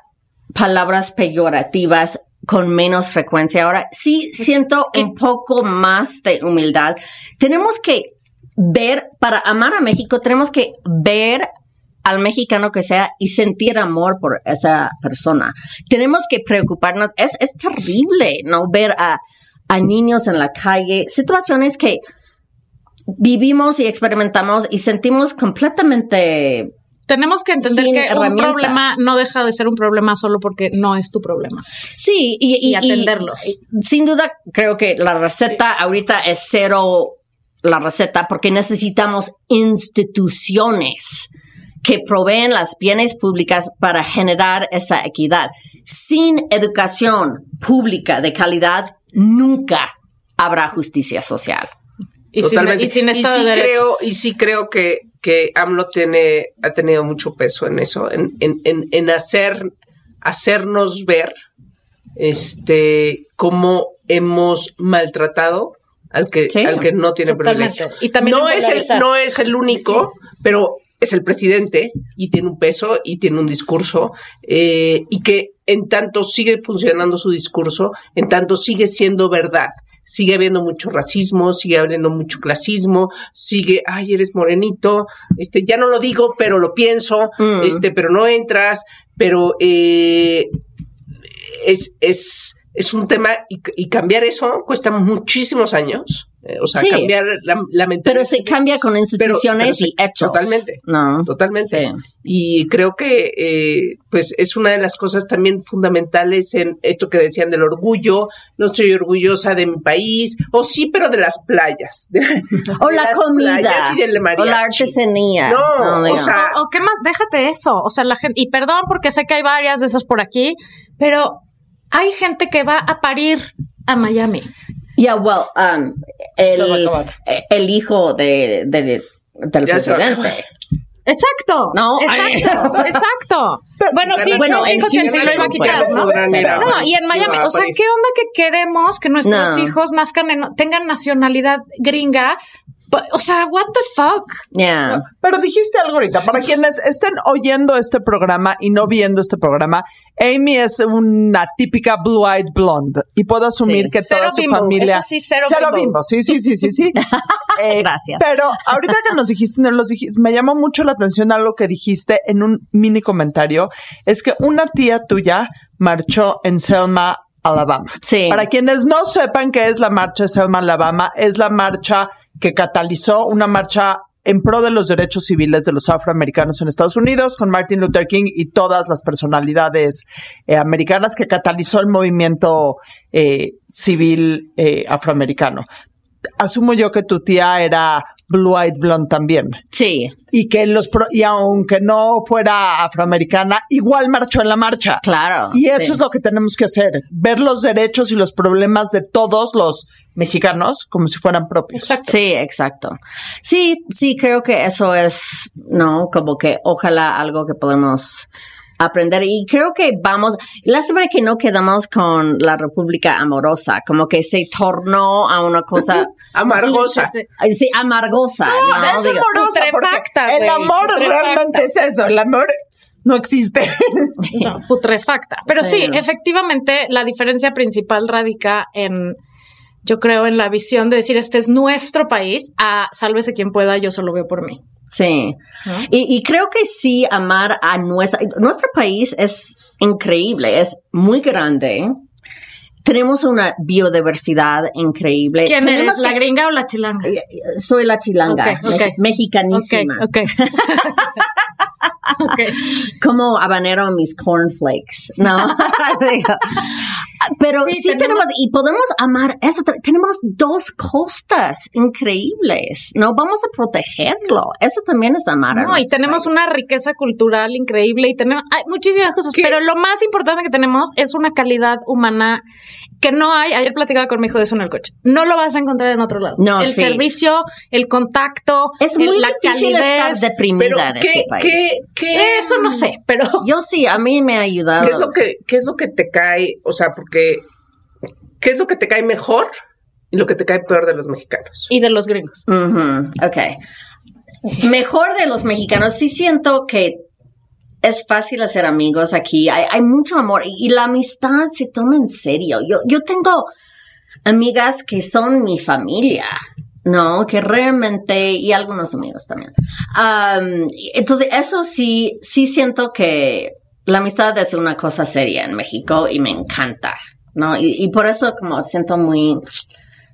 palabras peyorativas con menos frecuencia. Ahora sí siento un poco más de humildad. Tenemos que ver, para amar a México, tenemos que ver al mexicano que sea y sentir amor por esa persona. Tenemos que preocuparnos. Es, es terrible, ¿no? Ver a, a niños en la calle, situaciones que vivimos y experimentamos y sentimos completamente Tenemos que entender Sin que un problema no deja de ser un problema solo porque no es tu problema. sí y, Y atenderlos. y sin duda creo que la receta ahorita es cero la receta porque necesitamos instituciones que proveen las bienes públicas para generar esa equidad. Sin educación pública de calidad, nunca habrá justicia social. Y sin, Totalmente. y sin Estado sí de creo, y sí creo que, que AMLO tiene, ha tenido mucho peso en eso, en, en, en, en hacer, hacernos ver este cómo hemos maltratado al que, Sí, al que no tiene totalmente. privilegio. Y también no, es el, no es el único, pero es el presidente y tiene un peso y tiene un discurso eh, y que en tanto sigue funcionando su discurso, en tanto sigue siendo verdad. Sigue habiendo mucho racismo, sigue habiendo mucho clasismo, sigue, ay, eres morenito, este, ya no lo digo, pero lo pienso, Mm. este, pero no entras, pero eh, es, es, es un tema y, y cambiar eso cuesta muchísimos años. Eh, o sea, Sí. cambiar la, la mentalidad. Pero se cambia con instituciones pero y hechos. totalmente. No. Totalmente. Sí. Y creo que eh, pues es una de las cosas también fundamentales en esto que decían del orgullo. No estoy orgullosa de mi país, o sí, pero de las playas. <laughs> de- O de la las comida. playas y del O la artesanía. No, o digo. sea, O, o qué más, déjate eso. O sea, la gente, y perdón porque sé que hay varias de esas por aquí, pero hay gente que va a parir a Miami. Yeah, well, um, el, acabar. el hijo de, de- del Ya presidente. Exacto. No, exacto, <laughs> exacto. bueno, sí, bueno, bueno, dijo en que sí lo iba a quitar, tampoco ¿no? No, y en Miami, o sea, ¿qué onda que queremos que nuestros No. hijos nazcan en, tengan nacionalidad gringa? O sea, what the fuck? Yeah. Pero dijiste algo ahorita, para <laughs> quienes estén oyendo este programa y no viendo este programa, Amy es una típica blue-eyed blonde y puedo asumir Sí. que Cero toda su bimbo, familia... eso sí, cero bimbo. bimbo. Sí, sí, sí, sí, sí. <laughs> Eh, Gracias. Pero ahorita que nos dijiste, nos los dijiste, me llamó mucho la atención algo que dijiste en un mini comentario, es que una tía tuya marchó en Selma, Alabama. Sí. Para quienes no sepan qué es la marcha de Selma, Alabama, es la marcha que catalizó una marcha en pro de los derechos civiles de los afroamericanos en Estados Unidos, con Martin Luther King y todas las personalidades eh, americanas que catalizó el movimiento eh, civil eh, afroamericano. Asumo yo que tu tía era Blue Eyed Blonde también. Sí, Y que los pro- y aunque no fuera afroamericana, igual marchó en la marcha. claro. Y eso sí. es lo que tenemos que hacer, ver los derechos y los problemas de todos los mexicanos como si fueran propios. Sí, exacto. Sí, sí, creo que eso es, no, como que ojalá algo que podemos aprender y creo que vamos, lástima que no quedamos con la República Amorosa, como que se tornó a una cosa <laughs> Amargosa. Sí, amargosa. No, ¿no? es Digo, amorosa porque putrefacta, el amor putrefacta. realmente es eso, el amor no existe. No, putrefacta. Pero sí. Sí. efectivamente, la diferencia principal radica en, yo creo, en la visión de decir, este es nuestro país, a sálvese quien pueda, yo solo veo por mí. Sí. Y, y creo que sí, amar a nuestra, nuestro país es increíble, es muy grande. Tenemos una biodiversidad increíble. ¿Quién Tenemos eres, la gringa o la chilanga? Soy la chilanga, me- mexicanísima. Ok, ok. <laughs> Ok. Como habanero mis cornflakes, ¿no? <laughs> Pero Sí, sí, tenemos, tenemos- y podemos amar eso. Te- Tenemos dos costas increíbles, ¿no? Vamos a protegerlo. Eso también es amar a No, y nuestro tenemos país. una riqueza cultural increíble y tenemos hay muchísimas cosas, ¿Qué? pero lo más importante que tenemos es una calidad humana que no hay. Ayer platicaba con mi hijo de eso en el coche. No lo vas a encontrar en otro lado. No, el sí. servicio, el contacto, Es el- muy la difícil calidez. estar deprimida Pero, en ¿qué, este país. qué, qué, Eso no sé, pero Yo sí, a mí me ha ayudado. ¿Qué es lo que, qué es lo que te cae? O sea, porque ¿qué es lo que te cae mejor y lo que te cae peor de los mexicanos? y de los gringos. Ujú, ok. Mejor de los mexicanos, sí siento que es fácil hacer amigos aquí. Hay, hay mucho amor y, y la amistad se toma en serio. Yo, yo tengo amigas que son mi familia. No, que realmente, y algunos amigos también. Am, entonces, eso sí, sí siento que la amistad es una cosa seria en México y me encanta, ¿no? Y, y por eso como siento muy,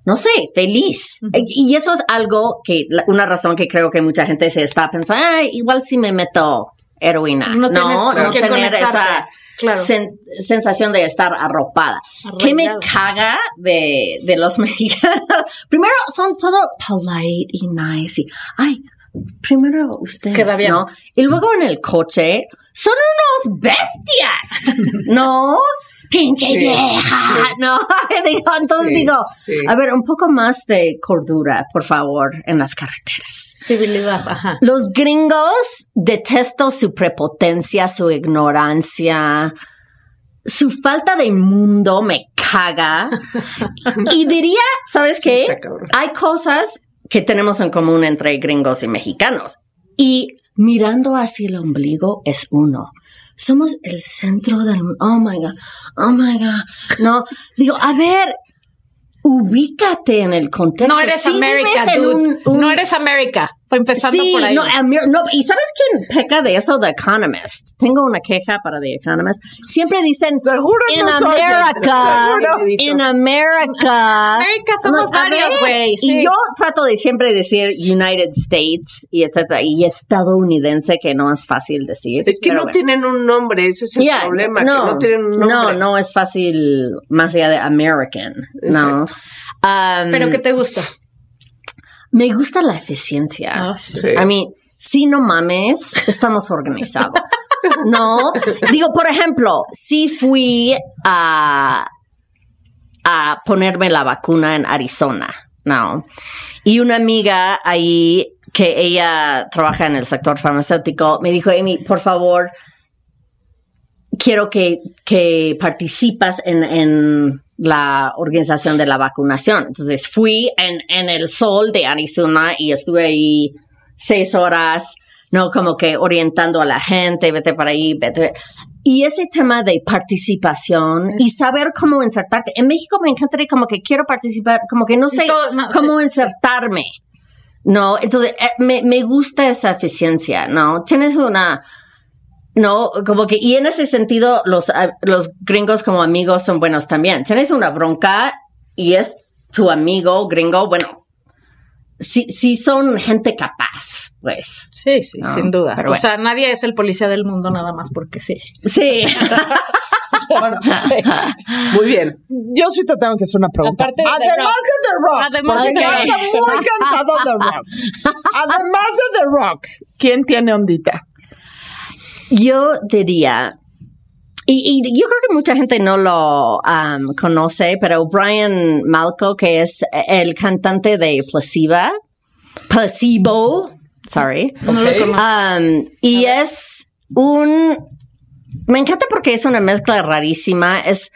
no sé, feliz. Y eso es algo que, una razón que creo que mucha gente se está pensando, "Ay, igual si me meto heroína. No No, no, tener conectarte. esa Claro. sen- sensación de estar arropada. ¿Qué me caga de, de los <laughs> mexicanos? Primero, son todo polite y nice. Y, ay, primero usted. ¿no? Y luego en el coche, son unos bestias. ¿No? Pinche Sí, vieja. No, <laughs> digo, entonces Sí, digo, sí. a ver, un poco más de cordura, por favor, en las carreteras. Civilidad, ajá. Los gringos detesto su prepotencia, su ignorancia, su falta de mundo me caga. <laughs> y diría, ¿sabes qué? Hay cosas que tenemos en común entre gringos y mexicanos. Y mirando hacia el ombligo es uno. Somos el centro del mundo. Oh my God. Oh my God. No. Digo, a ver, ubícate en el contexto. No eres Sí América, dude. un- un- No eres América. Fue empezando sí, por ahí. No, no, y ¿sabes quién peca de eso? The Economist. Tengo una queja para The Economist. Siempre dicen, Seguro in no Seguro. in America. América somos varios, güey, sí. Y yo trato de siempre decir United States y etcétera, y estadounidense, que no es fácil decir. Es que no bueno. tienen un nombre, ese es el Yeah, problema, que no tienen un nombre. No, no es fácil más allá de American, no. Um, Pero ¿qué te gusta? Me gusta la eficiencia. Ah, Sí. I mean, si no mames, estamos organizados. no, digo, por ejemplo, si fui a, a ponerme la vacuna en Arizona, no, y una amiga ahí que ella trabaja en el sector farmacéutico me dijo, Amy, por favor, quiero que, que participas en, en la organización de la vacunación. Entonces fui en, en el sol de Arizona y estuve ahí seis horas, no como que orientando a la gente, vete para ahí, vete. Y ese tema de participación y saber cómo insertarte. En México me encantaría como que quiero participar, como que no sé todo- no, cómo sí, insertarme. No, entonces eh, me, me gusta esa eficiencia, ¿no? Tienes una, no, como que, y en ese sentido, los, ah, los gringos como amigos son buenos también. Tienes una bronca y es tu amigo gringo, bueno, sí, sí son gente capaz, pues. Sí, sí, No, sin duda. pero O bueno. sea, nadie es el policía del mundo nada más porque sí. Sí. Bueno, <laughs> Muy bien. yo sí te tengo que hacer una pregunta. Aparte de Además de The Rock. Además de está muy cantado The Rock. <laughs> Además de The Rock, ¿quién tiene ondita? Yo diría, y, y yo creo que mucha gente no lo um, conoce, pero Brian Malco, que es el cantante de Placebo, Placebo, sorry, conozco. Um, y es un. Me encanta porque es una mezcla rarísima. Es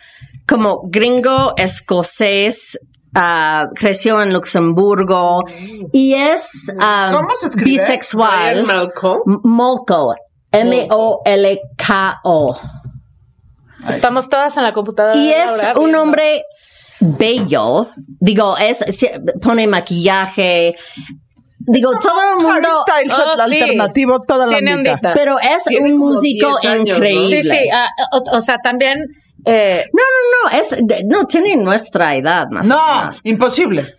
como gringo, escocés. ah, creció en Luxemburgo y es um, ¿Cómo se escribe? Bisexual. Malcolm. M- Molko. Estamos todas en la computadora. Y es Laura, un hombre bello. Digo, es, pone maquillaje. Digo, todo el mundo. Harry Styles Oh, sí. alternativo, toda la Tiene. Pero es Tiene un músico 10 años, ¿no? increíble. Sí, sí. ah, o, o sea, también. eh, No, no, no, es, de- no, tiene nuestra edad más o No, menos. imposible.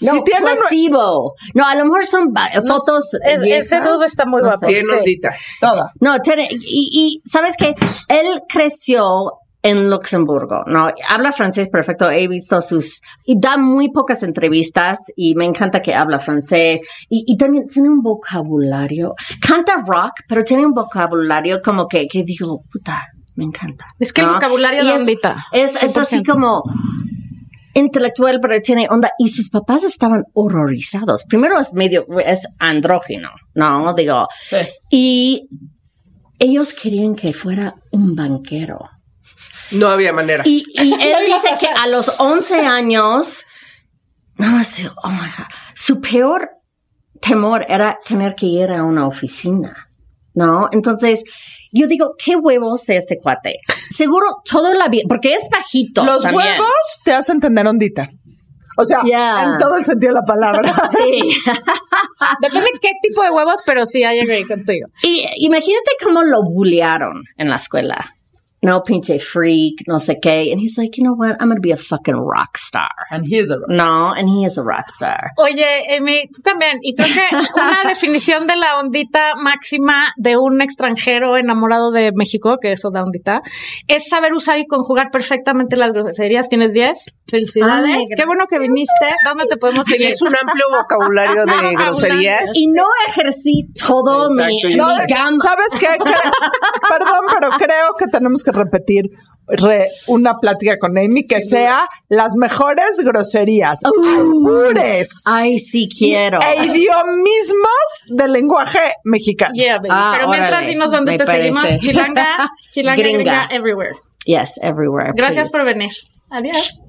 No, si tiene nue- placebo. No, a lo mejor son va- fotos. es- ese dude está muy No guapo. Tiene Sí. ondita. toda. No, tiene, y, y sabes que él creció en Luxemburgo, ¿no? Habla francés perfecto, he visto sus, y da muy pocas entrevistas y me encanta que habla francés y, y también tiene un vocabulario, canta rock, pero tiene un vocabulario como que, que digo, puta, me encanta. Es que el ¿no? vocabulario Y da es- ondita, Es, es así 100%. como intelectual, pero tiene onda. Y sus papás estaban horrorizados. Primero es medio, es andrógino, ¿no? Digo, Sí. y ellos querían que fuera un banquero. No había manera. Y, y <laughs> él dice que a los 11 años, nada más digo, oh my God, su peor temor era tener que ir a una oficina, ¿no? Entonces, yo digo, qué huevos de este cuate. Seguro todo la vida, porque es bajito. Los también. huevos te hacen tener ondita. O sea, Yeah. en todo el sentido de la palabra. <laughs> Sí. <laughs> Depende qué tipo de huevos, pero sí, I agree contigo. y imagínate cómo lo bullearon en la escuela. No, pinche freak, no sé qué. And he's like, you know what? I'm going to be a fucking rock star. And he is a No, and he is a rock star. Oye, Amy, tú también. Y creo que <laughs> una definición de la ondita máxima de un extranjero enamorado de México, que eso da ondita, es saber usar y conjugar perfectamente las groserías. ¿Tienes 10? Felicidades. Ay, Qué bueno que viniste. ¿Dónde te podemos seguir? Tienes un amplio vocabulario de <laughs> groserías. Y no ejercí todo mi, Exacto. mi No, gama. ¿Sabes qué? <laughs> Perdón, pero creo que tenemos que repetir re- una plática con Amy que sea las mejores groserías, albures Ay, sí quiero. e idiomismos del lenguaje mexicano. Yeah, baby. Ah, Pero mientras órale. dinos dónde te seguimos, parece. <laughs> chilanga, chilanga, Gringa. gringa, everywhere. Yes, everywhere. Gracias please. por venir. Adiós.